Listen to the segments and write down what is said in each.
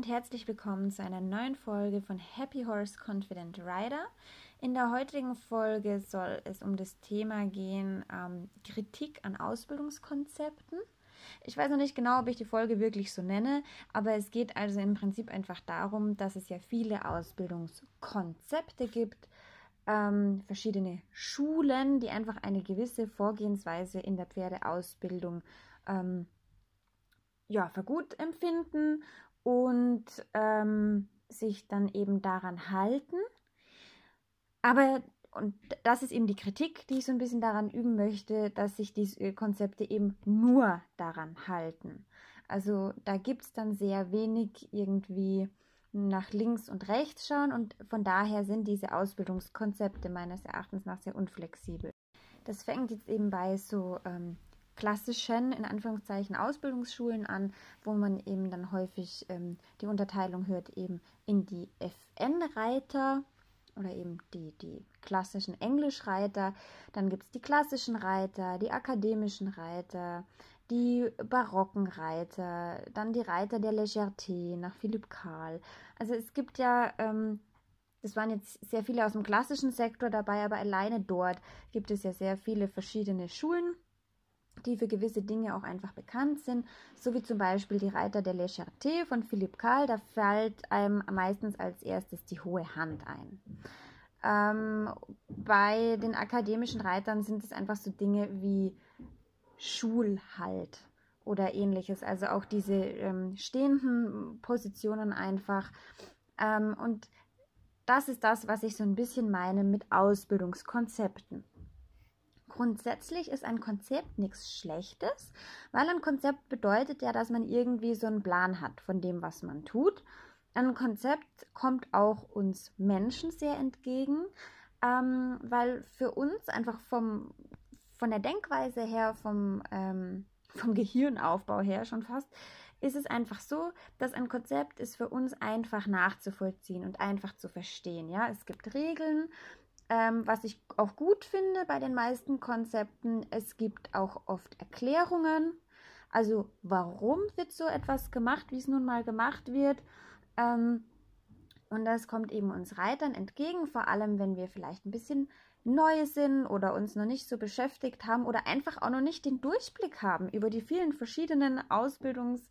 und herzlich willkommen zu einer neuen Folge von Happy Horse Confident Rider. In der heutigen Folge soll es um das Thema gehen, ähm, Kritik an Ausbildungskonzepten. Ich weiß noch nicht genau, ob ich die Folge wirklich so nenne, aber es geht also im Prinzip einfach darum, dass es ja viele Ausbildungskonzepte gibt, ähm, verschiedene Schulen, die einfach eine gewisse Vorgehensweise in der Pferdeausbildung ähm, ja, für gut empfinden und ähm, sich dann eben daran halten. Aber, und das ist eben die Kritik, die ich so ein bisschen daran üben möchte, dass sich diese Konzepte eben nur daran halten. Also da gibt es dann sehr wenig irgendwie nach links und rechts schauen und von daher sind diese Ausbildungskonzepte meines Erachtens nach sehr unflexibel. Das fängt jetzt eben bei so ähm, klassischen, in Anführungszeichen, Ausbildungsschulen an, wo man eben dann häufig ähm, die Unterteilung hört eben in die FN-Reiter oder eben die, die klassischen Englischreiter. Dann gibt es die klassischen Reiter, die akademischen Reiter, die barocken Reiter, dann die Reiter der Legerté nach Philipp Karl. Also es gibt ja, ähm, das waren jetzt sehr viele aus dem klassischen Sektor dabei, aber alleine dort gibt es ja sehr viele verschiedene Schulen die für gewisse Dinge auch einfach bekannt sind, so wie zum Beispiel die Reiter der Lecherté von Philipp Karl, da fällt einem meistens als erstes die hohe Hand ein. Ähm, bei den akademischen Reitern sind es einfach so Dinge wie Schulhalt oder ähnliches, also auch diese ähm, stehenden Positionen einfach. Ähm, und das ist das, was ich so ein bisschen meine mit Ausbildungskonzepten. Grundsätzlich ist ein Konzept nichts Schlechtes, weil ein Konzept bedeutet ja, dass man irgendwie so einen Plan hat von dem, was man tut. Ein Konzept kommt auch uns Menschen sehr entgegen, ähm, weil für uns einfach vom, von der Denkweise her, vom, ähm, vom Gehirnaufbau her schon fast, ist es einfach so, dass ein Konzept ist für uns einfach nachzuvollziehen und einfach zu verstehen. Ja, es gibt Regeln, ähm, was ich auch gut finde bei den meisten Konzepten, es gibt auch oft Erklärungen. Also warum wird so etwas gemacht, wie es nun mal gemacht wird. Ähm, und das kommt eben uns Reitern entgegen, vor allem wenn wir vielleicht ein bisschen neu sind oder uns noch nicht so beschäftigt haben oder einfach auch noch nicht den Durchblick haben über die vielen verschiedenen Ausbildungswege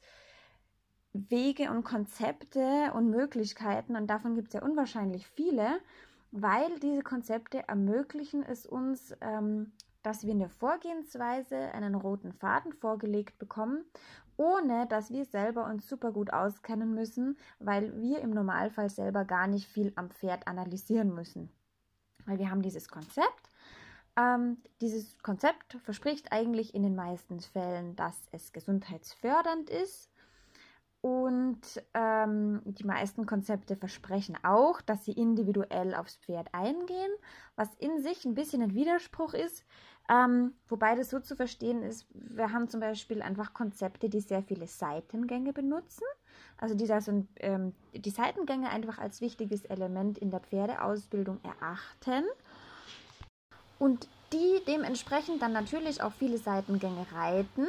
und Konzepte und Möglichkeiten. Und davon gibt es ja unwahrscheinlich viele weil diese Konzepte ermöglichen es uns, ähm, dass wir eine Vorgehensweise, einen roten Faden vorgelegt bekommen, ohne dass wir selber uns super gut auskennen müssen, weil wir im Normalfall selber gar nicht viel am Pferd analysieren müssen. Weil wir haben dieses Konzept. Ähm, dieses Konzept verspricht eigentlich in den meisten Fällen, dass es gesundheitsfördernd ist und ähm, die meisten Konzepte versprechen auch, dass sie individuell aufs Pferd eingehen, was in sich ein bisschen ein Widerspruch ist. Ähm, wobei das so zu verstehen ist, wir haben zum Beispiel einfach Konzepte, die sehr viele Seitengänge benutzen. Also die, da so, ähm, die Seitengänge einfach als wichtiges Element in der Pferdeausbildung erachten. Und die dementsprechend dann natürlich auch viele Seitengänge reiten.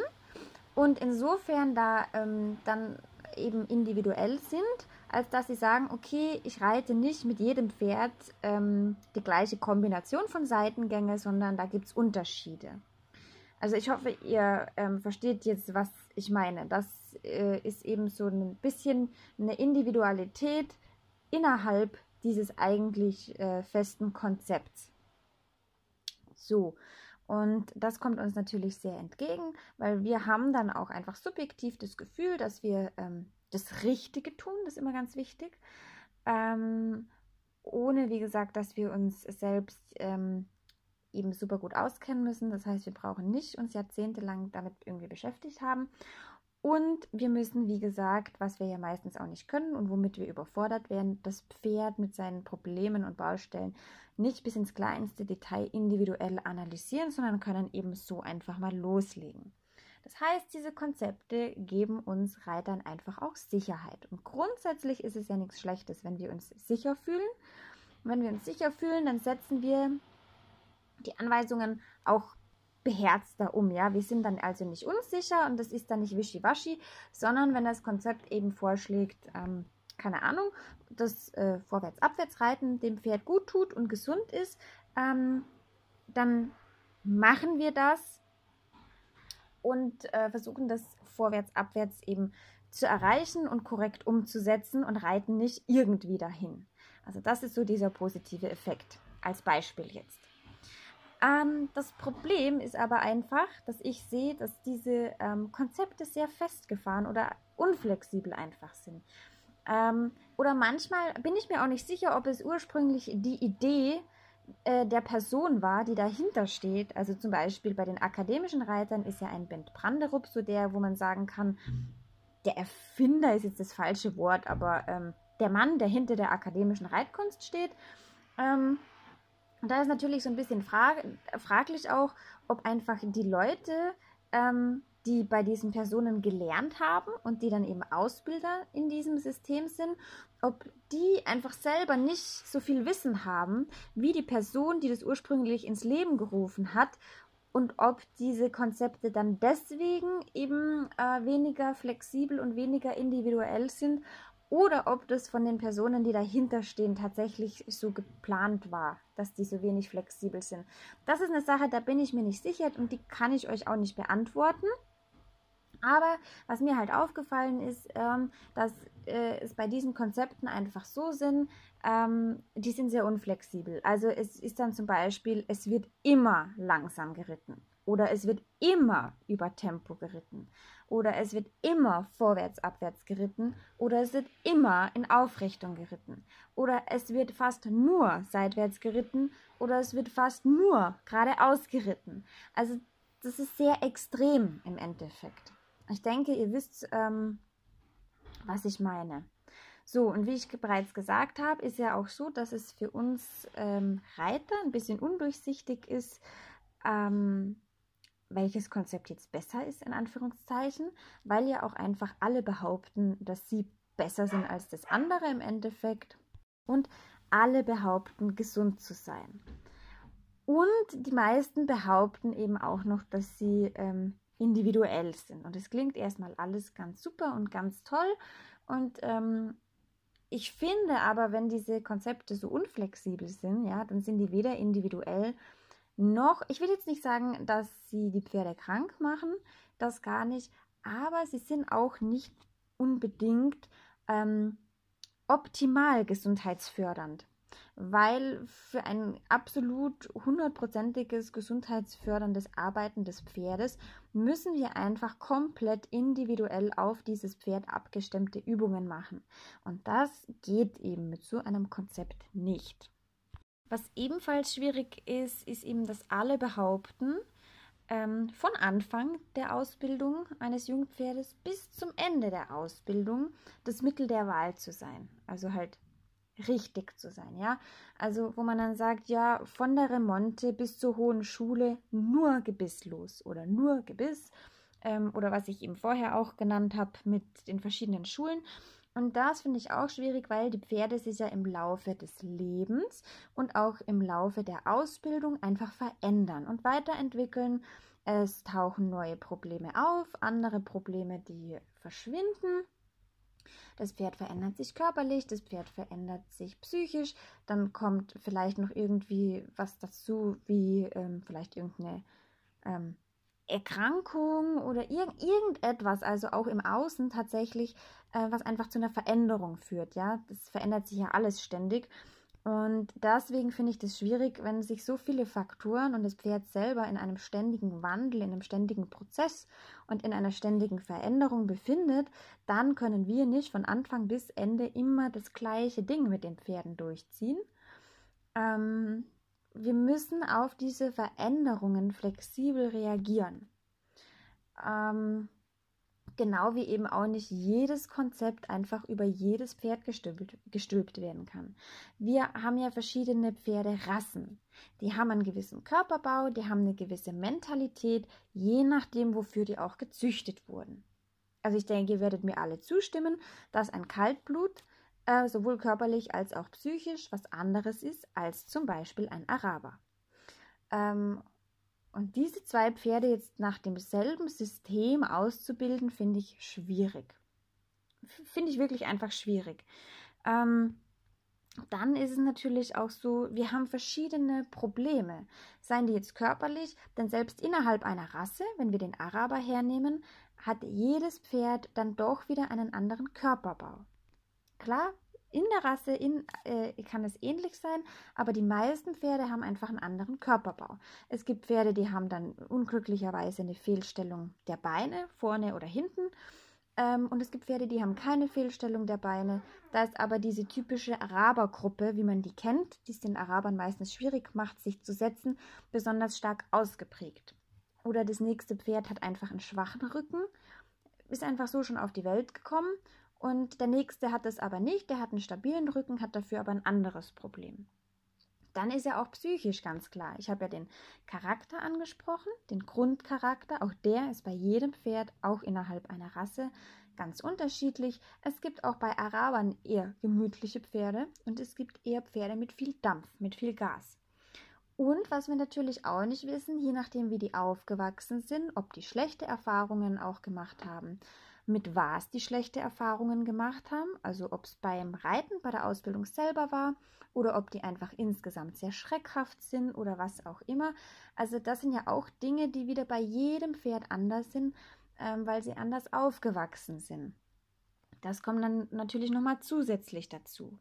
Und insofern da ähm, dann eben individuell sind, als dass sie sagen, okay, ich reite nicht mit jedem Pferd ähm, die gleiche Kombination von Seitengänge, sondern da gibt es Unterschiede. Also ich hoffe, ihr ähm, versteht jetzt, was ich meine. Das äh, ist eben so ein bisschen eine Individualität innerhalb dieses eigentlich äh, festen Konzepts. So, und das kommt uns natürlich sehr entgegen, weil wir haben dann auch einfach subjektiv das Gefühl, dass wir ähm, das Richtige tun, das ist immer ganz wichtig. Ähm, ohne, wie gesagt, dass wir uns selbst ähm, eben super gut auskennen müssen. Das heißt, wir brauchen nicht uns jahrzehntelang damit irgendwie beschäftigt haben. Und wir müssen, wie gesagt, was wir ja meistens auch nicht können und womit wir überfordert werden, das Pferd mit seinen Problemen und Baustellen nicht bis ins kleinste Detail individuell analysieren, sondern können eben so einfach mal loslegen. Das heißt, diese Konzepte geben uns Reitern einfach auch Sicherheit. Und grundsätzlich ist es ja nichts Schlechtes, wenn wir uns sicher fühlen. Und wenn wir uns sicher fühlen, dann setzen wir die Anweisungen auch beherzter um. Ja, wir sind dann also nicht unsicher und das ist dann nicht wischiwaschi, sondern wenn das Konzept eben vorschlägt, ähm, keine Ahnung, das äh, Vorwärts-Abwärts-Reiten dem Pferd gut tut und gesund ist, ähm, dann machen wir das und äh, versuchen das Vorwärts-Abwärts eben zu erreichen und korrekt umzusetzen und reiten nicht irgendwie dahin. Also das ist so dieser positive Effekt als Beispiel jetzt. Ähm, das Problem ist aber einfach, dass ich sehe, dass diese ähm, Konzepte sehr festgefahren oder unflexibel einfach sind. Ähm, oder manchmal bin ich mir auch nicht sicher, ob es ursprünglich die Idee äh, der Person war, die dahinter steht. Also zum Beispiel bei den akademischen Reitern ist ja ein Bent Branderup so der, wo man sagen kann, der Erfinder ist jetzt das falsche Wort, aber ähm, der Mann, der hinter der akademischen Reitkunst steht. Und da ist natürlich so ein bisschen frag fraglich auch, ob einfach die Leute, ähm, die bei diesen Personen gelernt haben und die dann eben Ausbilder in diesem System sind, ob die einfach selber nicht so viel Wissen haben, wie die Person, die das ursprünglich ins Leben gerufen hat und ob diese Konzepte dann deswegen eben äh, weniger flexibel und weniger individuell sind oder ob das von den Personen, die dahinter stehen, tatsächlich so geplant war, dass die so wenig flexibel sind. Das ist eine Sache, da bin ich mir nicht sicher und die kann ich euch auch nicht beantworten. Aber was mir halt aufgefallen ist, ähm, dass äh, es bei diesen Konzepten einfach so sind, ähm, die sind sehr unflexibel. Also es ist dann zum Beispiel, es wird immer langsam geritten oder es wird immer über Tempo geritten oder es wird immer vorwärts, abwärts geritten oder es wird immer in Aufrichtung geritten oder es wird fast nur seitwärts geritten oder es wird fast nur geradeaus geritten. Also das ist sehr extrem im Endeffekt. Ich denke, ihr wisst, ähm, was ich meine. So, und wie ich bereits gesagt habe, ist ja auch so, dass es für uns ähm, Reiter ein bisschen undurchsichtig ist, ähm, welches Konzept jetzt besser ist, in Anführungszeichen, weil ja auch einfach alle behaupten, dass sie besser sind als das andere im Endeffekt und alle behaupten, gesund zu sein. Und die meisten behaupten eben auch noch, dass sie ähm, individuell sind. Und es klingt erstmal alles ganz super und ganz toll. Und ähm, ich finde aber, wenn diese Konzepte so unflexibel sind, ja, dann sind die weder individuell ich will jetzt nicht sagen, dass sie die Pferde krank machen, das gar nicht, aber sie sind auch nicht unbedingt ähm, optimal gesundheitsfördernd, weil für ein absolut hundertprozentiges gesundheitsförderndes Arbeiten des Pferdes müssen wir einfach komplett individuell auf dieses Pferd abgestimmte Übungen machen. Und das geht eben mit so einem Konzept nicht. Was ebenfalls schwierig ist, ist eben, dass alle behaupten, ähm, von Anfang der Ausbildung eines Jungpferdes bis zum Ende der Ausbildung das Mittel der Wahl zu sein. Also halt richtig zu sein, ja. Also wo man dann sagt, ja, von der Remonte bis zur hohen Schule nur gebisslos oder nur Gebiss ähm, oder was ich eben vorher auch genannt habe mit den verschiedenen Schulen. Und das finde ich auch schwierig, weil die Pferde sich ja im Laufe des Lebens und auch im Laufe der Ausbildung einfach verändern und weiterentwickeln. Es tauchen neue Probleme auf, andere Probleme, die verschwinden. Das Pferd verändert sich körperlich, das Pferd verändert sich psychisch, dann kommt vielleicht noch irgendwie was dazu, wie ähm, vielleicht irgendeine ähm, Erkrankung oder irg irgendetwas, also auch im Außen tatsächlich, äh, was einfach zu einer Veränderung führt. Ja, das verändert sich ja alles ständig. Und deswegen finde ich das schwierig, wenn sich so viele Faktoren und das Pferd selber in einem ständigen Wandel, in einem ständigen Prozess und in einer ständigen Veränderung befindet, dann können wir nicht von Anfang bis Ende immer das gleiche Ding mit den Pferden durchziehen. Ähm, wir müssen auf diese Veränderungen flexibel reagieren. Ähm, genau wie eben auch nicht jedes Konzept einfach über jedes Pferd gestülpt, gestülpt werden kann. Wir haben ja verschiedene Pferderassen. Die haben einen gewissen Körperbau, die haben eine gewisse Mentalität, je nachdem, wofür die auch gezüchtet wurden. Also ich denke, ihr werdet mir alle zustimmen, dass ein Kaltblut äh, sowohl körperlich als auch psychisch was anderes ist als zum Beispiel ein Araber. Ähm, Und diese zwei Pferde jetzt nach demselben System auszubilden, finde ich schwierig. Finde ich wirklich einfach schwierig. Ähm, dann ist es natürlich auch so, wir haben verschiedene Probleme. Seien die jetzt körperlich, denn selbst innerhalb einer Rasse, wenn wir den Araber hernehmen, hat jedes Pferd dann doch wieder einen anderen Körperbau. Klar, in der Rasse in, äh, kann es ähnlich sein, aber die meisten Pferde haben einfach einen anderen Körperbau. Es gibt Pferde, die haben dann unglücklicherweise eine Fehlstellung der Beine, vorne oder hinten. Ähm, und es gibt Pferde, die haben keine Fehlstellung der Beine. Da ist aber diese typische Arabergruppe, wie man die kennt, die es den Arabern meistens schwierig macht, sich zu setzen, besonders stark ausgeprägt. Oder das nächste Pferd hat einfach einen schwachen Rücken, ist einfach so schon auf die Welt gekommen und der nächste hat es aber nicht, der hat einen stabilen Rücken, hat dafür aber ein anderes Problem. Dann ist er auch psychisch ganz klar. Ich habe ja den Charakter angesprochen, den Grundcharakter. Auch der ist bei jedem Pferd, auch innerhalb einer Rasse, ganz unterschiedlich. Es gibt auch bei Arabern eher gemütliche Pferde und es gibt eher Pferde mit viel Dampf, mit viel Gas. Und was wir natürlich auch nicht wissen, je nachdem wie die aufgewachsen sind, ob die schlechte Erfahrungen auch gemacht haben, mit was die schlechte Erfahrungen gemacht haben, also ob es beim Reiten, bei der Ausbildung selber war oder ob die einfach insgesamt sehr schreckhaft sind oder was auch immer. Also das sind ja auch Dinge, die wieder bei jedem Pferd anders sind, ähm, weil sie anders aufgewachsen sind. Das kommt dann natürlich nochmal zusätzlich dazu.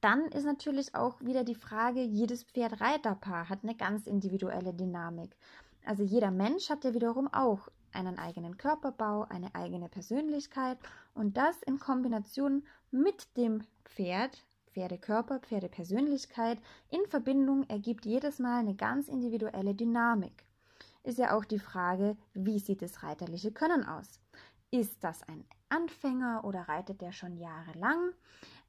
Dann ist natürlich auch wieder die Frage, jedes Pferd-Reiterpaar hat eine ganz individuelle Dynamik. Also jeder Mensch hat ja wiederum auch einen eigenen Körperbau, eine eigene Persönlichkeit und das in Kombination mit dem Pferd, Pferdekörper, Pferdepersönlichkeit in Verbindung ergibt jedes Mal eine ganz individuelle Dynamik. Ist ja auch die Frage, wie sieht das reiterliche Können aus? Ist das ein Anfänger oder reitet der schon jahrelang?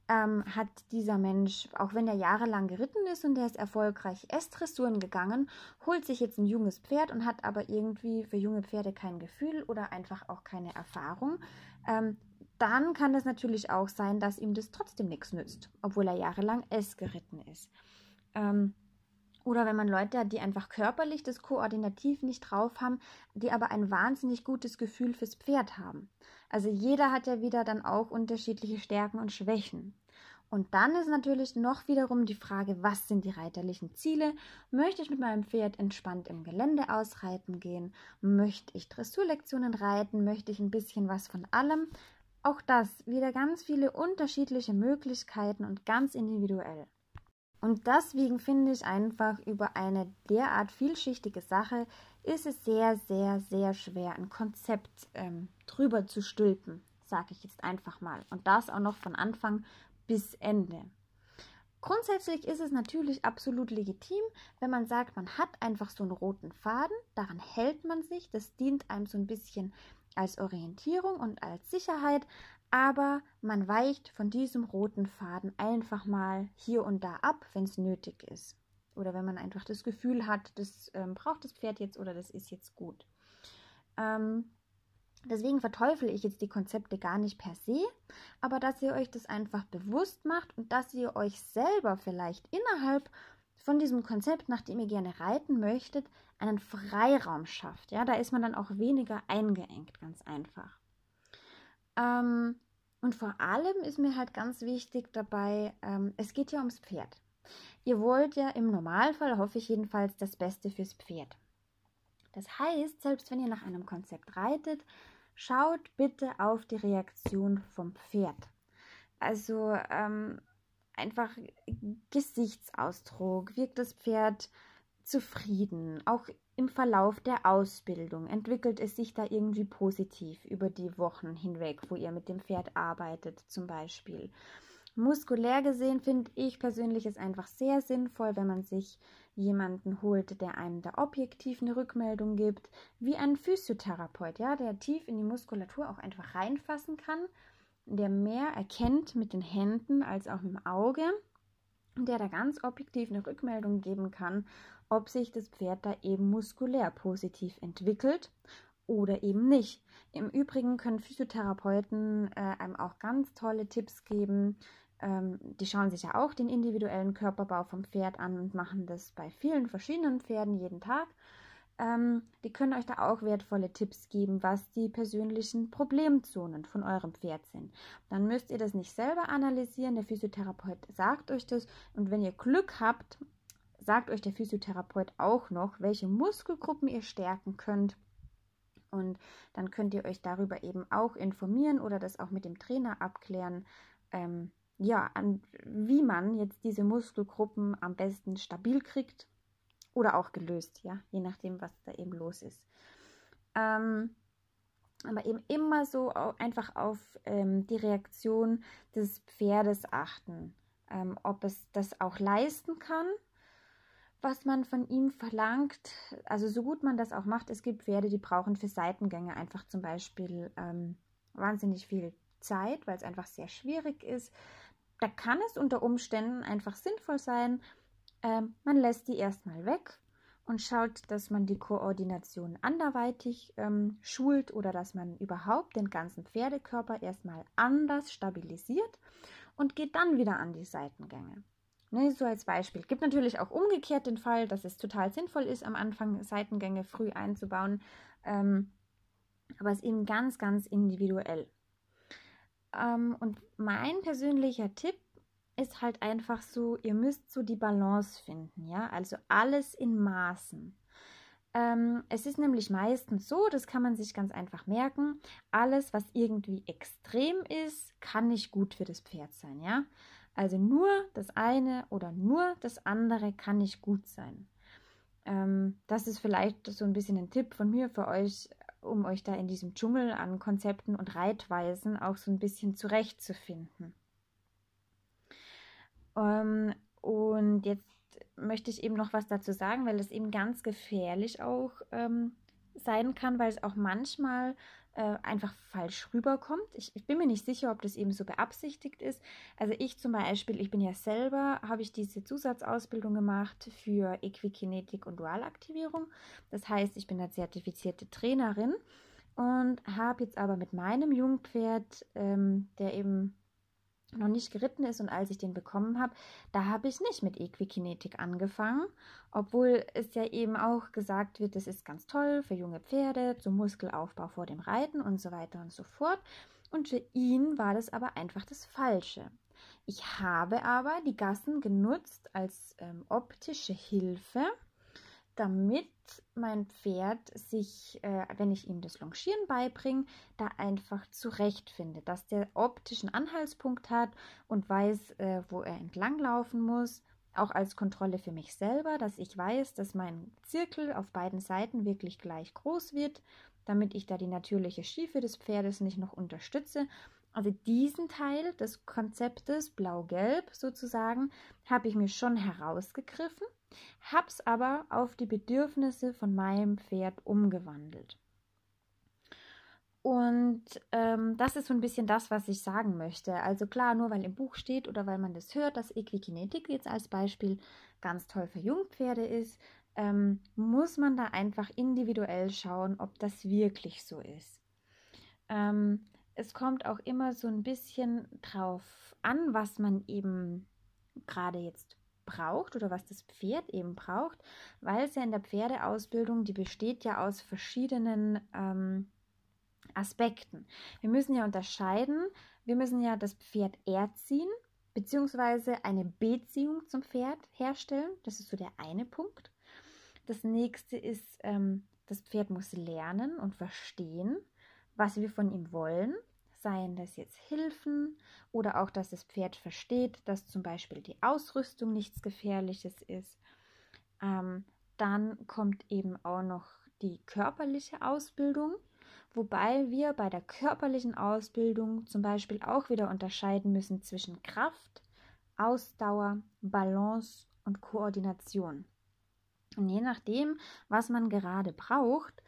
Ähm, hat dieser Mensch, auch wenn er jahrelang geritten ist und der ist erfolgreich S-Dressuren gegangen, holt sich jetzt ein junges Pferd und hat aber irgendwie für junge Pferde kein Gefühl oder einfach auch keine Erfahrung, ähm, dann kann es natürlich auch sein, dass ihm das trotzdem nichts nützt, obwohl er jahrelang S geritten ist. Ähm, oder wenn man Leute hat, die einfach körperlich das Koordinativ nicht drauf haben, die aber ein wahnsinnig gutes Gefühl fürs Pferd haben. Also jeder hat ja wieder dann auch unterschiedliche Stärken und Schwächen. Und dann ist natürlich noch wiederum die Frage, was sind die reiterlichen Ziele? Möchte ich mit meinem Pferd entspannt im Gelände ausreiten gehen? Möchte ich Dressurlektionen reiten? Möchte ich ein bisschen was von allem? Auch das wieder ganz viele unterschiedliche Möglichkeiten und ganz individuell. Und deswegen finde ich einfach über eine derart vielschichtige Sache ist es sehr, sehr, sehr schwer, ein Konzept ähm, drüber zu stülpen, sage ich jetzt einfach mal. Und das auch noch von Anfang bis Ende. Grundsätzlich ist es natürlich absolut legitim, wenn man sagt, man hat einfach so einen roten Faden, daran hält man sich, das dient einem so ein bisschen als Orientierung und als Sicherheit, aber man weicht von diesem roten Faden einfach mal hier und da ab, wenn es nötig ist. Oder wenn man einfach das Gefühl hat, das ähm, braucht das Pferd jetzt oder das ist jetzt gut. Ähm, deswegen verteufle ich jetzt die Konzepte gar nicht per se, aber dass ihr euch das einfach bewusst macht und dass ihr euch selber vielleicht innerhalb von diesem Konzept, nachdem ihr gerne reiten möchtet, einen Freiraum schafft. Ja, da ist man dann auch weniger eingeengt, ganz einfach. Ähm, und vor allem ist mir halt ganz wichtig dabei, ähm, es geht ja ums Pferd. Ihr wollt ja im Normalfall, hoffe ich jedenfalls, das Beste fürs Pferd. Das heißt, selbst wenn ihr nach einem Konzept reitet, schaut bitte auf die Reaktion vom Pferd. Also ähm, einfach Gesichtsausdruck, wirkt das Pferd zufrieden, auch im Verlauf der Ausbildung entwickelt es sich da irgendwie positiv über die Wochen hinweg, wo ihr mit dem Pferd arbeitet zum Beispiel. Muskulär gesehen finde ich persönlich es einfach sehr sinnvoll, wenn man sich jemanden holt, der einem da objektiv eine Rückmeldung gibt, wie ein Physiotherapeut, ja, der tief in die Muskulatur auch einfach reinfassen kann, der mehr erkennt mit den Händen als auch mit dem Auge, der da ganz objektiv eine Rückmeldung geben kann ob sich das Pferd da eben muskulär positiv entwickelt oder eben nicht. Im Übrigen können Physiotherapeuten äh, einem auch ganz tolle Tipps geben. Ähm, die schauen sich ja auch den individuellen Körperbau vom Pferd an und machen das bei vielen verschiedenen Pferden jeden Tag. Ähm, die können euch da auch wertvolle Tipps geben, was die persönlichen Problemzonen von eurem Pferd sind. Dann müsst ihr das nicht selber analysieren. Der Physiotherapeut sagt euch das. Und wenn ihr Glück habt, sagt euch der Physiotherapeut auch noch, welche Muskelgruppen ihr stärken könnt. Und dann könnt ihr euch darüber eben auch informieren oder das auch mit dem Trainer abklären. Ähm, ja, an, wie man jetzt diese Muskelgruppen am besten stabil kriegt oder auch gelöst, ja, je nachdem, was da eben los ist. Ähm, aber eben immer so einfach auf ähm, die Reaktion des Pferdes achten, ähm, ob es das auch leisten kann, was man von ihm verlangt. Also so gut man das auch macht, es gibt Pferde, die brauchen für Seitengänge einfach zum Beispiel ähm, wahnsinnig viel Zeit, weil es einfach sehr schwierig ist. Da kann es unter Umständen einfach sinnvoll sein, ähm, man lässt die erstmal weg und schaut, dass man die Koordination anderweitig ähm, schult oder dass man überhaupt den ganzen Pferdekörper erstmal anders stabilisiert und geht dann wieder an die Seitengänge. Ne, so als Beispiel. Gibt natürlich auch umgekehrt den Fall, dass es total sinnvoll ist, am Anfang Seitengänge früh einzubauen. Ähm, aber es ist eben ganz, ganz individuell. Ähm, und mein persönlicher Tipp ist halt einfach so, ihr müsst so die Balance finden, ja, also alles in Maßen. Ähm, es ist nämlich meistens so, das kann man sich ganz einfach merken, alles, was irgendwie extrem ist, kann nicht gut für das Pferd sein, ja. Also nur das eine oder nur das andere kann nicht gut sein. Ähm, das ist vielleicht so ein bisschen ein Tipp von mir für euch, um euch da in diesem Dschungel an Konzepten und Reitweisen auch so ein bisschen zurechtzufinden. Ähm, und jetzt möchte ich eben noch was dazu sagen, weil es eben ganz gefährlich auch ähm, sein kann, weil es auch manchmal äh, einfach falsch rüberkommt. Ich, ich, bin mir nicht sicher, ob das eben so beabsichtigt ist. Also ich zum Beispiel, ich bin ja selber, habe ich diese Zusatzausbildung gemacht für Equikinetik und Dualaktivierung. Das heißt, ich bin eine zertifizierte Trainerin und habe jetzt aber mit meinem Jungpferd, ähm, der eben noch nicht geritten ist und als ich den bekommen habe, da habe ich nicht mit Equikinetik angefangen, obwohl es ja eben auch gesagt wird, das ist ganz toll für junge Pferde, zum Muskelaufbau vor dem Reiten und so weiter und so fort. Und für ihn war das aber einfach das Falsche. Ich habe aber die Gassen genutzt als ähm, optische Hilfe, damit mein Pferd sich, äh, wenn ich ihm das Longieren beibringe, da einfach zurechtfindet, dass der optischen Anhaltspunkt hat und weiß, äh, wo er entlanglaufen muss. Auch als Kontrolle für mich selber, dass ich weiß, dass mein Zirkel auf beiden Seiten wirklich gleich groß wird, damit ich da die natürliche Schiefe des Pferdes nicht noch unterstütze. Also diesen Teil des Konzeptes Blau-Gelb sozusagen habe ich mir schon herausgegriffen hab's aber auf die Bedürfnisse von meinem Pferd umgewandelt. Und ähm, das ist so ein bisschen das, was ich sagen möchte. Also klar, nur weil im Buch steht oder weil man das hört, dass Equikinetik jetzt als Beispiel ganz toll für Jungpferde ist, ähm, muss man da einfach individuell schauen, ob das wirklich so ist. Ähm, es kommt auch immer so ein bisschen drauf an, was man eben gerade jetzt braucht oder was das Pferd eben braucht, weil es ja in der Pferdeausbildung, die besteht ja aus verschiedenen ähm, Aspekten. Wir müssen ja unterscheiden, wir müssen ja das Pferd erziehen, beziehungsweise eine Beziehung zum Pferd herstellen. Das ist so der eine Punkt. Das nächste ist, ähm, das Pferd muss lernen und verstehen, was wir von ihm wollen seien das jetzt Hilfen oder auch, dass das Pferd versteht, dass zum Beispiel die Ausrüstung nichts Gefährliches ist. Ähm, dann kommt eben auch noch die körperliche Ausbildung, wobei wir bei der körperlichen Ausbildung zum Beispiel auch wieder unterscheiden müssen zwischen Kraft, Ausdauer, Balance und Koordination. Und je nachdem, was man gerade braucht,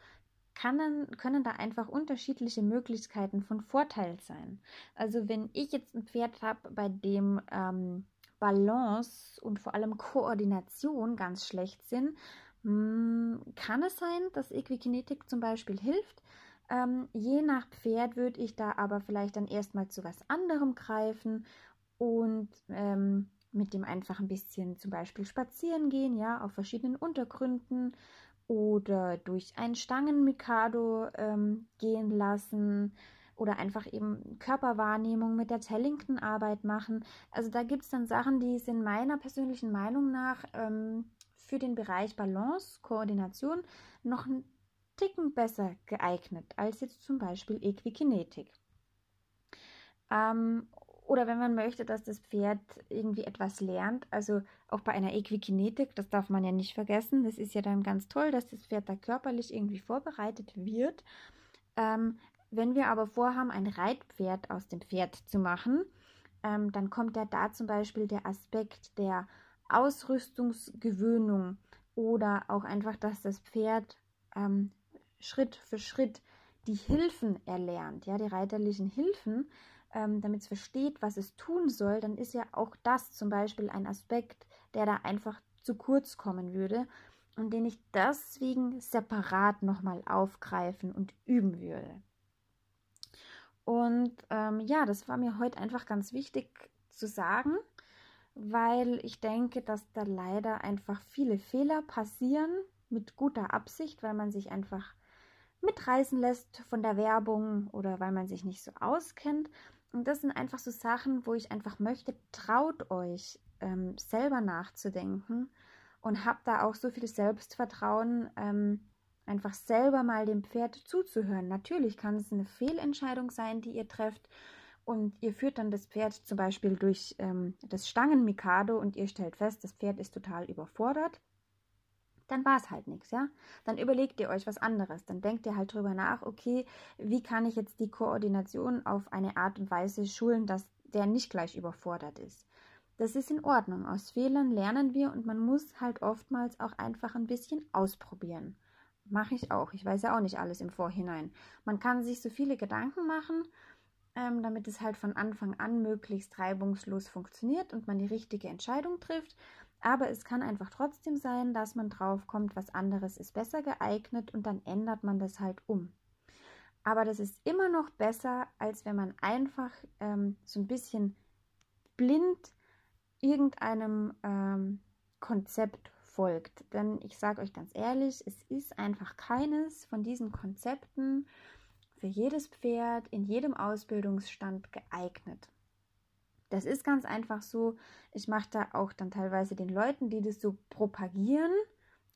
kann, können da einfach unterschiedliche Möglichkeiten von Vorteil sein. Also wenn ich jetzt ein Pferd habe, bei dem ähm, Balance und vor allem Koordination ganz schlecht sind, mh, hm, kann es sein, dass Equikinetik zum Beispiel hilft. Ähm, je nach Pferd würde ich da aber vielleicht dann erstmal zu was anderem greifen und ähm, mit dem einfach ein bisschen zum Beispiel spazieren gehen, ja, auf verschiedenen Untergründen oder durch ein Stangenmikado ähm, gehen lassen oder einfach eben Körperwahrnehmung mit der Tellington-Arbeit machen. Also da gibt es dann Sachen, die sind meiner persönlichen Meinung nach ähm, für den Bereich Balance, Koordination noch einen Ticken besser geeignet als jetzt zum Beispiel Equikinetik. Ähm, oder wenn man möchte, dass das Pferd irgendwie etwas lernt, also auch bei einer Equikinetik, das darf man ja nicht vergessen, das ist ja dann ganz toll, dass das Pferd da körperlich irgendwie vorbereitet wird. Ähm, wenn wir aber vorhaben, ein Reitpferd aus dem Pferd zu machen, ähm, dann kommt ja da zum Beispiel der Aspekt der Ausrüstungsgewöhnung oder auch einfach, dass das Pferd ähm, Schritt für Schritt die Hilfen erlernt, ja, die reiterlichen Hilfen, ähm, damit es versteht, was es tun soll, dann ist ja auch das zum Beispiel ein Aspekt, der da einfach zu kurz kommen würde und den ich deswegen separat nochmal aufgreifen und üben würde. Und ähm, ja, das war mir heute einfach ganz wichtig zu sagen, weil ich denke, dass da leider einfach viele Fehler passieren mit guter Absicht, weil man sich einfach mitreißen lässt von der Werbung oder weil man sich nicht so auskennt. Und das sind einfach so Sachen, wo ich einfach möchte, traut euch ähm, selber nachzudenken und habt da auch so viel Selbstvertrauen, ähm, einfach selber mal dem Pferd zuzuhören. Natürlich kann es eine Fehlentscheidung sein, die ihr trefft und ihr führt dann das Pferd zum Beispiel durch ähm, das Stangenmikado und ihr stellt fest, das Pferd ist total überfordert. Dann war es halt nichts, ja. Dann überlegt ihr euch was anderes. Dann denkt ihr halt drüber nach, okay, wie kann ich jetzt die Koordination auf eine Art und Weise schulen, dass der nicht gleich überfordert ist. Das ist in Ordnung. Aus Fehlern lernen wir und man muss halt oftmals auch einfach ein bisschen ausprobieren. Mache ich auch. Ich weiß ja auch nicht alles im Vorhinein. Man kann sich so viele Gedanken machen, ähm, damit es halt von Anfang an möglichst reibungslos funktioniert und man die richtige Entscheidung trifft. Aber es kann einfach trotzdem sein, dass man drauf kommt, was anderes ist besser geeignet und dann ändert man das halt um. Aber das ist immer noch besser, als wenn man einfach ähm, so ein bisschen blind irgendeinem ähm, Konzept folgt. Denn ich sage euch ganz ehrlich, es ist einfach keines von diesen Konzepten für jedes Pferd in jedem Ausbildungsstand geeignet. Das ist ganz einfach so. Ich mache da auch dann teilweise den Leuten, die das so propagieren,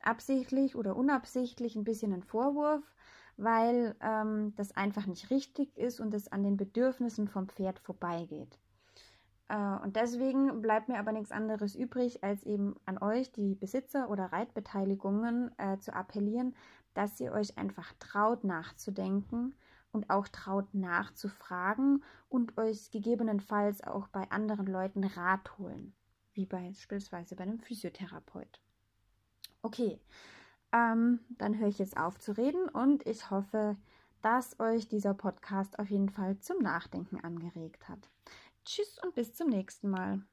absichtlich oder unabsichtlich ein bisschen einen Vorwurf, weil ähm, das einfach nicht richtig ist und es an den Bedürfnissen vom Pferd vorbeigeht. Äh, und deswegen bleibt mir aber nichts anderes übrig, als eben an euch, die Besitzer oder Reitbeteiligungen, äh, zu appellieren, dass ihr euch einfach traut nachzudenken und auch traut nachzufragen und euch gegebenenfalls auch bei anderen Leuten Rat holen, wie beispielsweise bei einem Physiotherapeut. Okay, ähm, dann höre ich jetzt auf zu reden und ich hoffe, dass euch dieser Podcast auf jeden Fall zum Nachdenken angeregt hat. Tschüss und bis zum nächsten Mal.